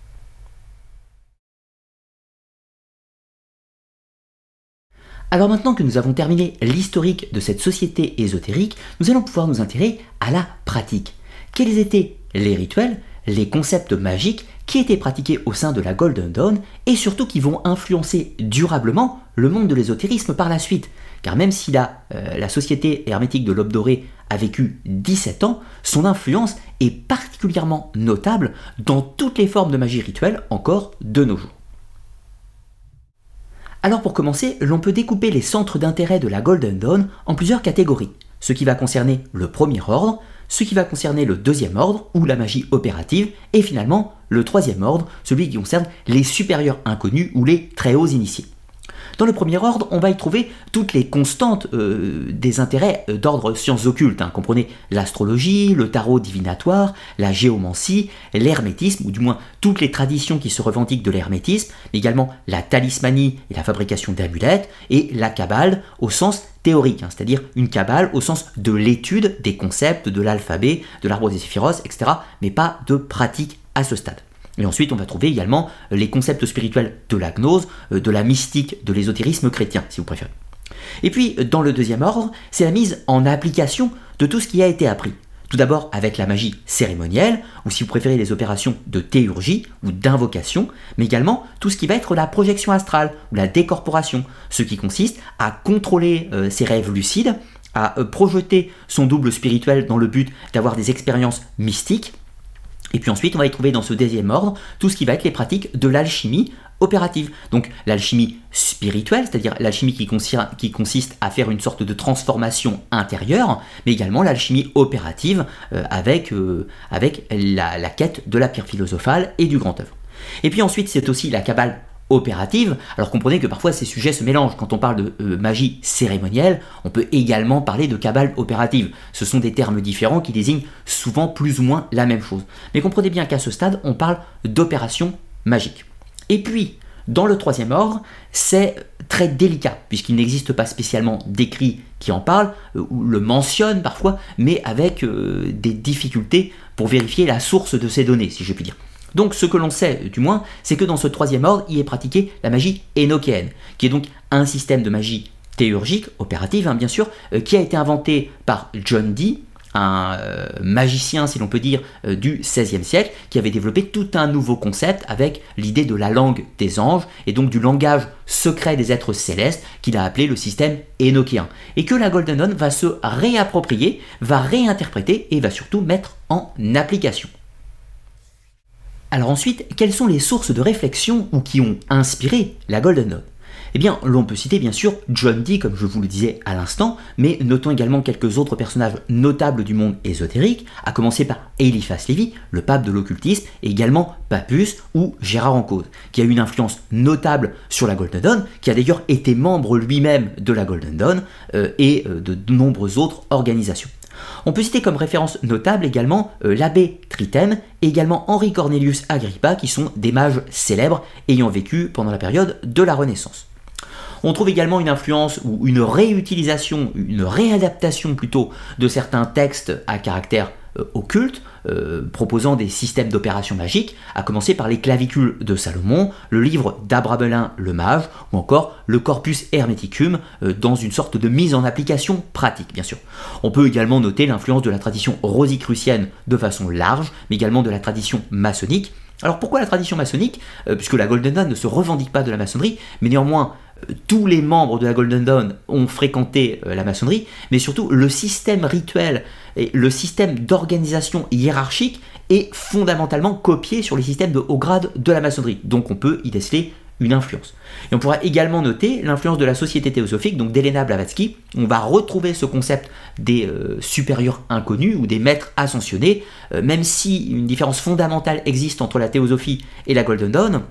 Alors maintenant que nous avons terminé l'historique de cette société ésotérique, nous allons pouvoir nous intéresser à la pratique. Quels étaient les rituels, les concepts magiques qui étaient pratiqués au sein de la Golden Dawn et surtout qui vont influencer durablement le monde de l'ésotérisme par la suite? Car même si la, euh, société hermétique de l'Aube dorée a vécu 17 ans, son influence est particulièrement notable dans toutes les formes de magie rituelle encore de nos jours. Alors pour commencer, l'on peut découper les centres d'intérêt de la Golden Dawn en plusieurs catégories, ce qui va concerner le premier ordre, ce qui va concerner le deuxième ordre, ou la magie opérative, et finalement le troisième ordre, celui qui concerne les supérieurs inconnus ou les très hauts initiés. Dans le premier ordre, on va y trouver toutes les constantes euh, des intérêts euh, d'ordre sciences occultes. Hein. Comprenez l'astrologie, le tarot divinatoire, la géomancie, l'hermétisme, ou du moins toutes les traditions qui se revendiquent de l'hermétisme, mais également la talismanie et la fabrication d'amulettes, et la cabale au sens théorique, hein, c'est-à-dire une cabale au sens de l'étude des concepts, de l'alphabet, de l'arbre des séphiros, etc., mais pas de pratique à ce stade. Et ensuite, on va trouver également euh, les concepts spirituels de la gnose, euh, de la mystique, de l'ésotérisme chrétien, si vous préférez. Et puis, euh, dans le deuxième ordre, c'est la mise en application de tout ce qui a été appris. Tout d'abord avec la magie cérémonielle, ou si vous préférez les opérations de théurgie ou d'invocation, mais également tout ce qui va être la projection astrale ou la décorporation, ce qui consiste à contrôler ses rêves lucides, à projeter son double spirituel dans le but d'avoir des expériences mystiques, et puis ensuite, on va y trouver dans ce deuxième ordre tout ce qui va être les pratiques de l'alchimie opérative. Donc l'alchimie spirituelle, c'est-à-dire l'alchimie qui, consiste à faire une sorte de transformation intérieure, mais également l'alchimie opérative euh, avec, euh, avec la, la, quête de la pierre philosophale et du grand œuvre. Et puis ensuite, c'est aussi la cabale opérative. Alors comprenez que parfois ces sujets se mélangent. Quand on parle de euh, magie cérémonielle, on peut également parler de cabale opérative. Ce sont des termes différents qui désignent souvent plus ou moins la même chose. Mais comprenez bien qu'à ce stade, on parle d'opération magique. Et puis, dans le troisième ordre, c'est très délicat, puisqu'il n'existe pas spécialement d'écrit qui en parle, euh, ou le mentionne parfois, mais avec euh, des difficultés pour vérifier la source de ces données, si je puis dire. Donc ce que l'on sait, du moins, c'est que dans ce troisième ordre, il est pratiqué la magie énochéenne, qui est donc un système de magie théurgique, opérative hein, bien sûr, euh, qui a été inventé par John Dee, un euh, magicien, si l'on peut dire, euh, du XVIe siècle, qui avait développé tout un nouveau concept avec l'idée de la langue des anges, et donc du langage secret des êtres célestes, qu'il a appelé le système énochéen, et que la Golden Dawn va se réapproprier, va réinterpréter et va surtout mettre en application. Alors ensuite, quelles sont les sources de réflexion ou qui ont inspiré la Golden Dawn eh bien, l'on peut citer bien sûr John Dee, comme je vous le disais à l'instant, mais notons également quelques autres personnages notables du monde ésotérique, à commencer par Eliphas Lévy, le pape de l'occultisme, et également Papus ou Gérard Encausse, qui a eu une influence notable sur la Golden Dawn, qui a d'ailleurs été membre lui-même de la Golden Dawn euh, et euh, de nombreuses autres organisations. On peut citer comme référence notable également euh, l'abbé Tritem et également Henri Cornelius Agrippa, qui sont des mages célèbres ayant vécu pendant la période de la Renaissance. On trouve également une influence ou une réutilisation, une réadaptation plutôt de certains textes à caractère euh, occulte, euh, proposant des systèmes d'opérations magiques, à commencer par les clavicules de Salomon, le livre d'Abrabelin le mage, ou encore le Corpus Hermeticum, euh, dans une sorte de mise en application pratique, bien sûr. On peut également noter l'influence de la tradition rosicrucienne de façon large, mais également de la tradition maçonnique. Alors pourquoi la tradition maçonnique? Puisque la Golden Dawn ne se revendique pas de la maçonnerie, mais néanmoins tous les membres de la Golden Dawn ont fréquenté euh, la maçonnerie, mais surtout le système rituel et le système d'organisation hiérarchique est fondamentalement copié sur les systèmes de haut grade de la maçonnerie. Donc on peut y déceler une influence. Et on pourra également noter l'influence de la société théosophique, donc d'Elena Blavatsky. On va retrouver ce concept des euh, supérieurs inconnus ou des maîtres ascensionnés, euh, même si une différence fondamentale existe entre la théosophie et la Golden Dawn,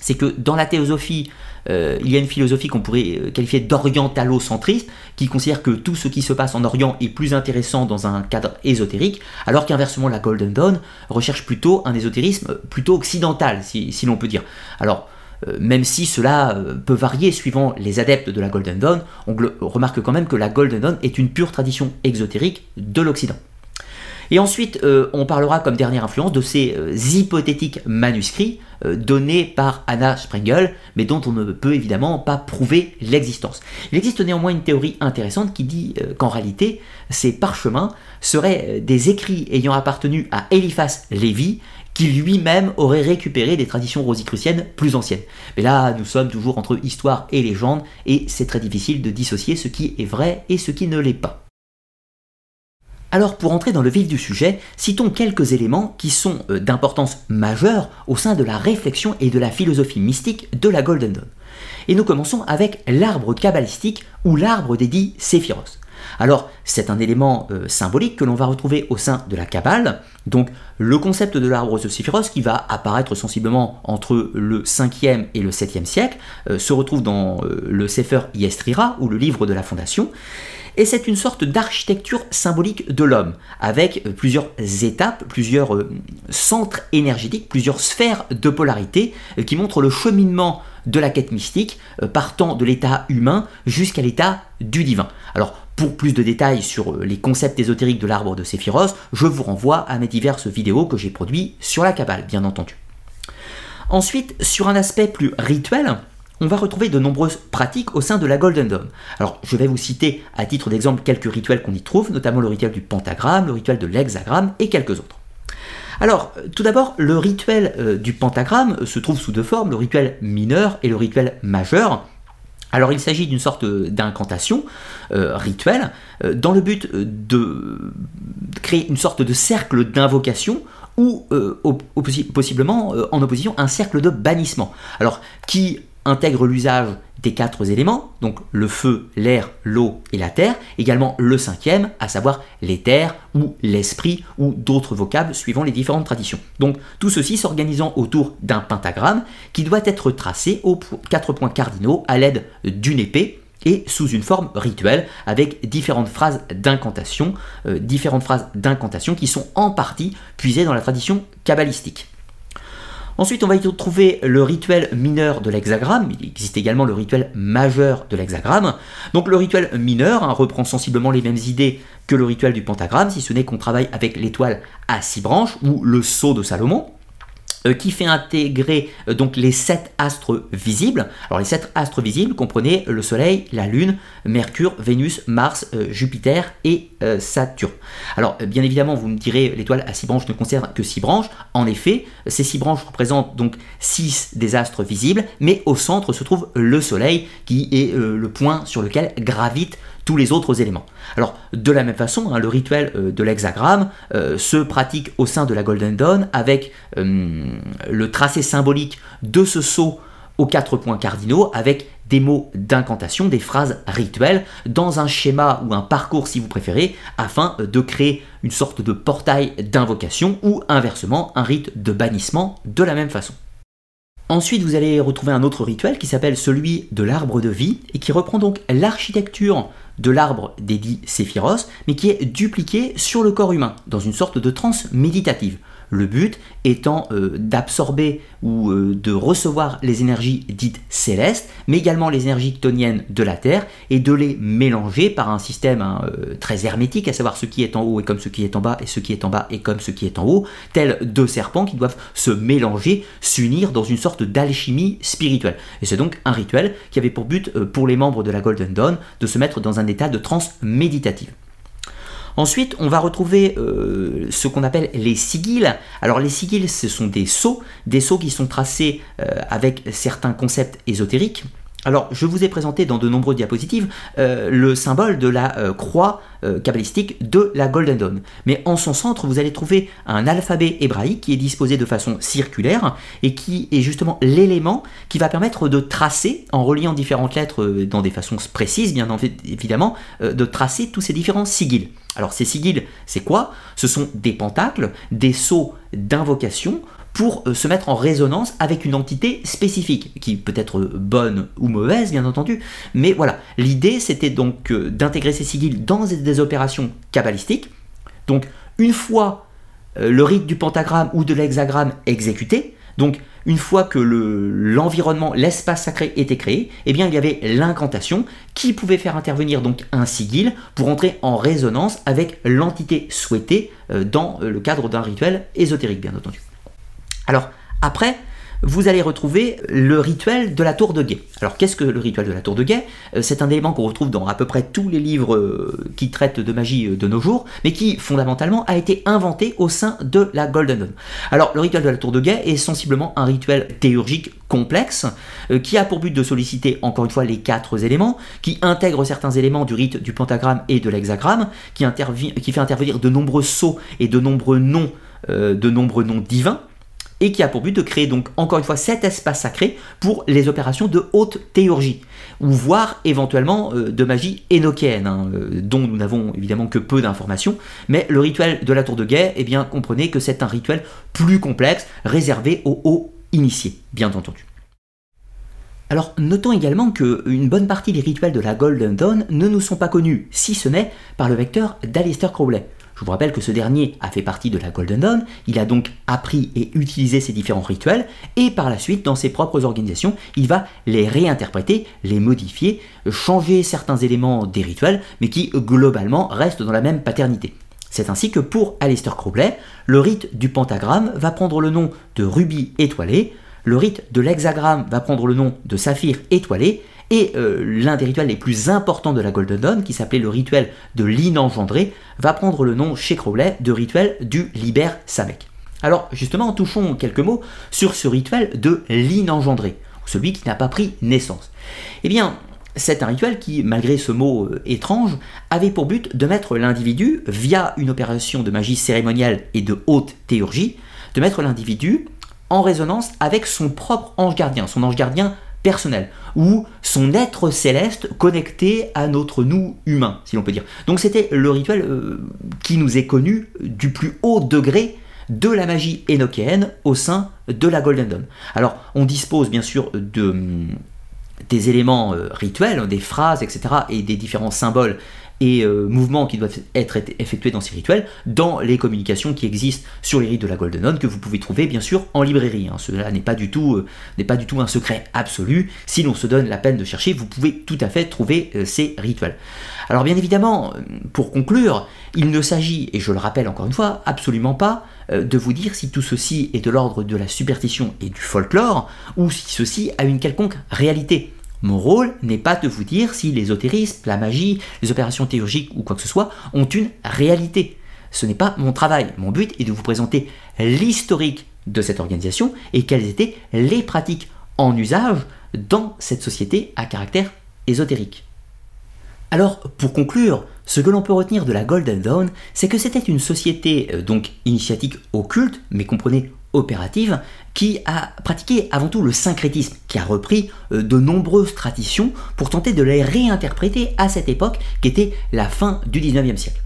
c'est que dans la théosophie, euh, il y a une philosophie qu'on pourrait euh, qualifier d'orientalocentriste, qui considère que tout ce qui se passe en Orient est plus intéressant dans un cadre ésotérique, alors qu'inversement la Golden Dawn recherche plutôt un ésotérisme plutôt occidental, si, l'on peut dire. Alors, euh, même si cela peut varier suivant les adeptes de la Golden Dawn, on remarque quand même que la Golden Dawn est une pure tradition exotérique de l'Occident. Et ensuite, on parlera comme dernière influence de ces hypothétiques manuscrits euh, donné par Anna Sprengel, mais dont on ne peut évidemment pas prouver l'existence. Il existe néanmoins une théorie intéressante qui dit euh, qu'en réalité, ces parchemins seraient euh, des écrits ayant appartenu à Eliphas Lévy, qui lui-même aurait récupéré des traditions rosicruciennes plus anciennes. Mais là, nous sommes toujours entre histoire et légende, et c'est très difficile de dissocier ce qui est vrai et ce qui ne l'est pas. Alors pour entrer dans le vif du sujet, citons quelques éléments qui sont euh, d'importance majeure au sein de la réflexion et de la philosophie mystique de la Golden Dawn. Et nous commençons avec l'arbre kabbalistique ou l'arbre des dix séphiros. Alors, c'est un élément euh, symbolique que l'on va retrouver au sein de la Kabbale. Donc, le concept de l'arbre de Séphiros, qui va apparaître sensiblement entre le 5e et le 7e siècle, euh, se retrouve dans le Sefer Yestrira, ou le livre de la Fondation et c'est une sorte d'architecture symbolique de l'homme, avec euh, plusieurs étapes, plusieurs euh, centres énergétiques, plusieurs sphères de polarité euh, qui montrent le cheminement de la quête mystique, partant de l'état humain jusqu'à l'état du divin. Alors, pour plus de détails sur les concepts ésotériques de l'arbre de Séphiros, je vous renvoie à mes diverses vidéos que j'ai produites sur la Kabbale, bien entendu. Ensuite, sur un aspect plus rituel, on va retrouver de nombreuses pratiques au sein de la Golden Dawn. Alors, je vais vous citer à titre d'exemple quelques rituels qu'on y trouve, notamment le rituel du pentagramme, le rituel de l'hexagramme et quelques autres. Alors, tout d'abord, le rituel euh, du pentagramme se trouve sous deux formes, le rituel mineur et le rituel majeur. Alors il s'agit d'une sorte d'incantation euh, rituelle euh, dans le but de créer une sorte de cercle d'invocation ou possiblement en opposition un cercle de bannissement. Alors qui intègre l'usage des quatre éléments, donc le feu, l'air, l'eau et la terre, également le cinquième, à savoir l'éther ou l'esprit ou d'autres vocables suivant les différentes traditions. Donc tout ceci s'organisant autour d'un pentagramme qui doit être tracé aux quatre points cardinaux à l'aide d'une épée et sous une forme rituelle avec différentes phrases d'incantation, euh, différentes phrases d'incantation qui sont en partie puisées dans la tradition kabbalistique. Ensuite, on va y trouver le rituel mineur de l'hexagramme. Il existe également le rituel majeur de l'hexagramme. Donc le rituel mineur hein, reprend sensiblement les mêmes idées que le rituel du pentagramme, si ce n'est qu'on travaille avec l'étoile à six branches ou le sceau de Salomon. Euh, qui fait intégrer euh, donc les sept astres visibles. Alors les sept astres visibles comprenaient le Soleil, la Lune, Mercure, Vénus, Mars, euh, Jupiter et Saturne. Alors bien évidemment, vous me direz, l'étoile à six branches ne concerne que six branches. En effet, ces six branches représentent donc six des astres visibles, mais au centre se trouve le Soleil, qui est le point sur lequel gravitent les autres éléments. Alors, de la même façon, hein, le rituel euh, de l'hexagramme euh, se pratique au sein de la Golden Dawn avec euh, le tracé symbolique de ce sceau aux quatre points cardinaux avec des mots d'incantation, des phrases rituelles, dans un schéma ou un parcours si vous préférez, afin de créer une sorte de portail d'invocation ou inversement un rite de bannissement de la même façon. Ensuite, vous allez retrouver un autre rituel qui s'appelle celui de l'arbre de vie et qui reprend donc l'architecture de l'arbre des dix séphiros, mais qui est dupliqué sur le corps humain, dans une sorte de transe méditative. Le but étant euh, d'absorber ou euh, de recevoir les énergies dites célestes, mais également les énergies toniennes de la Terre, et de les mélanger par un système hein, euh, très hermétique, à savoir ce qui est en haut est comme ce qui est en bas, et ce qui est en bas est comme ce qui est en haut, tels deux serpents qui doivent se mélanger, s'unir dans une sorte d'alchimie spirituelle. Et c'est donc un rituel qui avait pour but, pour les membres de la Golden Dawn, de se mettre dans un état de transe méditative. Ensuite, on va retrouver euh, ce qu'on appelle les sigils. Alors les sigils, ce sont des sceaux, des sceaux qui sont tracés euh, avec certains concepts ésotériques. Alors, je vous ai présenté dans de nombreuses diapositives euh, le symbole de la euh, croix euh, kabbalistique de la Golden Dawn. Mais en son centre, vous allez trouver un alphabet hébraïque qui est disposé de façon circulaire et qui est justement l'élément qui va permettre de tracer, en reliant différentes lettres dans des façons précises, bien évidemment, de tracer tous ces différents sigils. Alors, ces sigils, c'est quoi? Ce sont des pentacles, des sceaux d'invocation pour euh, se mettre en résonance avec une entité spécifique, qui peut être bonne ou mauvaise, bien entendu. Mais voilà, l'idée c'était donc euh, d'intégrer ces sigils dans des opérations kabbalistiques. Donc, une fois euh, le rite du pentagramme ou de l'hexagramme exécuté, donc une fois que l'environnement, l'espace sacré était créé, eh bien il y avait l'incantation qui pouvait faire intervenir donc un sigil pour entrer en résonance avec l'entité souhaitée dans le cadre d'un rituel ésotérique, bien entendu. Alors, après, vous allez retrouver le rituel de la tour de guet. Alors qu'est-ce que le rituel de la tour de guet? Euh, C'est un élément qu'on retrouve dans à peu près tous les livres euh, qui traitent de magie euh, de nos jours, mais qui fondamentalement a été inventé au sein de la Golden Dawn. Alors le rituel de la tour de guet est sensiblement un rituel théurgique complexe qui a pour but de solliciter encore une fois les quatre éléments, qui intègre certains éléments du rite du pentagramme et de l'hexagramme, qui, fait intervenir de nombreux sceaux et de nombreux noms, de nombreux noms divins et qui a pour but de créer donc encore une fois cet espace sacré pour les opérations de haute théurgie, ou voire éventuellement euh, de magie énochéenne, hein, euh, dont nous n'avons évidemment que peu d'informations, mais le rituel de la tour de guet, eh bien comprenez que c'est un rituel plus complexe, réservé aux hauts initiés, bien entendu. Alors notons également qu'une bonne partie des rituels de la Golden Dawn ne nous sont pas connus, si ce n'est par le vecteur d'Alistair Crowley. Je vous rappelle que ce dernier a fait partie de la Golden Dawn, il a donc appris et utilisé ces différents rituels, et par la suite, dans ses propres organisations, il va les réinterpréter, les modifier, changer certains éléments des rituels, mais qui globalement restent dans la même paternité. C'est ainsi que pour Aleister Crowley, le rite du pentagramme va prendre le nom de rubis étoilé, le rite de l'hexagramme va prendre le nom de saphir étoilé, et euh, l'un des rituels les plus importants de la Golden Dawn, qui s'appelait le rituel de l'inengendré, va prendre le nom chez Crowley de rituel du Liber Samek. Alors justement, touchons quelques mots sur ce rituel de l'inengendré, celui qui n'a pas pris naissance. Eh bien, c'est un rituel qui, malgré ce mot euh, étrange, avait pour but de mettre l'individu, via une opération de magie cérémoniale et de haute théurgie, de mettre l'individu en résonance avec son propre ange gardien, son ange gardien personnel, ou son être céleste connecté à notre nous humain, si l'on peut dire. Donc c'était le rituel euh, qui nous est connu du plus haut degré de la magie énochéenne au sein de la Golden Dawn. Alors on dispose bien sûr de des éléments euh, rituels, des phrases, etc., et des différents symboles et euh, mouvements qui doivent être effectués dans ces rituels dans les communications qui existent sur les rites de la Golden Dawn que vous pouvez trouver bien sûr en librairie. Hein. Cela n'est pas, du tout, euh, pas du tout un secret absolu. Si l'on se donne la peine de chercher, vous pouvez tout à fait trouver euh, ces rituels. Alors bien évidemment, pour conclure, il ne s'agit, et je le rappelle encore une fois, absolument pas de vous dire si tout ceci est de l'ordre de la superstition et du folklore, ou si ceci a une quelconque réalité. Mon rôle n'est pas de vous dire si l'ésotérisme, la magie, les opérations théurgiques ou quoi que ce soit ont une réalité. Ce n'est pas mon travail. Mon but est de vous présenter l'historique de cette organisation et quelles étaient les pratiques en usage dans cette société à caractère ésotérique. Alors, pour conclure, ce que l'on peut retenir de la Golden Dawn, c'est que c'était une société euh, donc initiatique occulte, mais comprenez opérative, qui a pratiqué avant tout le syncrétisme, qui a repris euh, de nombreuses traditions pour tenter de les réinterpréter à cette époque qui était la fin du 19e siècle.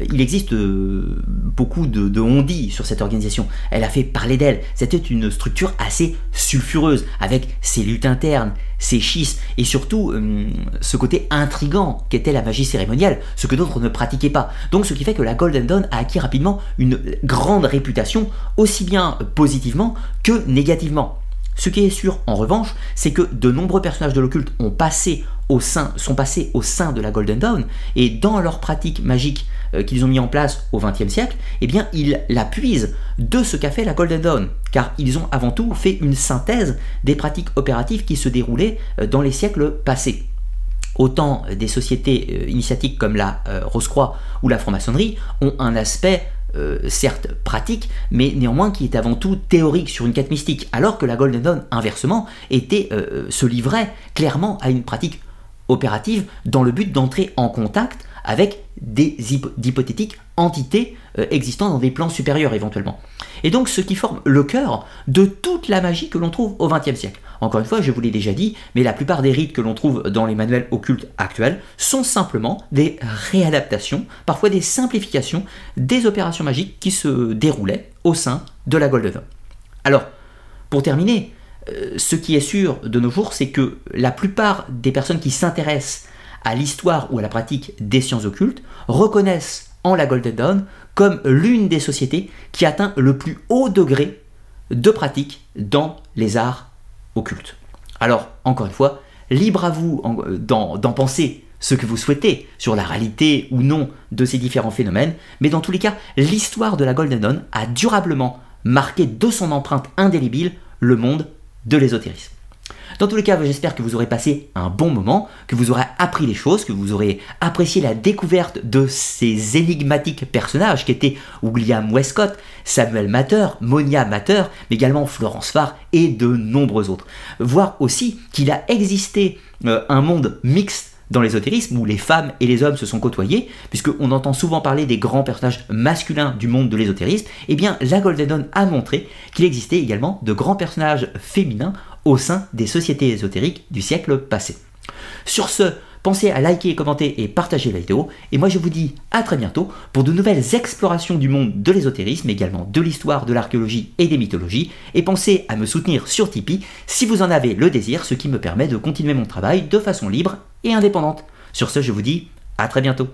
Il existe euh, beaucoup de, de sur cette organisation. Elle a fait parler d'elle. C'était une structure assez sulfureuse, avec ses luttes internes, ses schismes, et surtout euh, ce côté intrigant qu'était la magie cérémoniale, ce que d'autres ne pratiquaient pas. Donc ce qui fait que la Golden Dawn a acquis rapidement une grande réputation, aussi bien positivement que négativement. Ce qui est sûr, en revanche, c'est que de nombreux personnages de l'occulte sont passés au sein de la Golden Dawn, et dans leurs pratiques magiques euh, qu'ils ont mis en place au XXe siècle, eh bien, ils la puisent de ce qu'a fait la Golden Dawn, car ils ont avant tout fait une synthèse des pratiques opératives qui se déroulaient euh, dans les siècles passés. Autant des sociétés euh, initiatiques comme la Rose-Croix ou la franc-maçonnerie ont un aspect certes pratique, mais néanmoins qui est avant tout théorique sur une quête mystique, alors que la Golden Dawn, inversement, était, se livrait clairement à une pratique opérative dans le but d'entrer en contact avec des hypothétiques entités euh, existant dans des plans supérieurs éventuellement. Et donc ce qui forme le cœur de toute la magie que l'on trouve au XXe siècle. Encore une fois, je vous l'ai déjà dit, mais la plupart des rites que l'on trouve dans les manuels occultes actuels sont simplement des réadaptations, parfois des simplifications des opérations magiques qui se déroulaient au sein de la Golden. Alors, pour terminer, euh, ce qui est sûr de nos jours, c'est que la plupart des personnes qui s'intéressent à l'histoire ou à la pratique des sciences occultes reconnaissent en la Golden Dawn comme l'une des sociétés qui atteint le plus haut degré de pratique dans les arts occultes. Alors, encore une fois, libre à vous d'en penser ce que vous souhaitez sur la réalité ou non de ces différents phénomènes, mais dans tous les cas, l'histoire de la Golden Dawn a durablement marqué de son empreinte indélébile le monde de l'ésotérisme. Dans tous les cas, j'espère que vous aurez passé un bon moment, que vous aurez appris des choses, que vous aurez apprécié la découverte de ces énigmatiques personnages qui étaient William Westcott, Samuel Matter, Monia Matter, mais également Florence Farr et de nombreux autres. Voir aussi qu'il a existé euh, un monde mixte dans l'ésotérisme où les femmes et les hommes se sont côtoyés, puisqu'on entend souvent parler des grands personnages masculins du monde de l'ésotérisme, eh bien la Golden Dawn a montré qu'il existait également de grands personnages féminins au sein des sociétés ésotériques du siècle passé. Sur ce, pensez à liker, commenter et partager la vidéo, et moi je vous dis à très bientôt pour de nouvelles explorations du monde de l'ésotérisme, également de l'histoire, de l'archéologie et des mythologies, et pensez à me soutenir sur Tipeee si vous en avez le désir, ce qui me permet de continuer mon travail de façon libre et indépendante. Sur ce, je vous dis à très bientôt.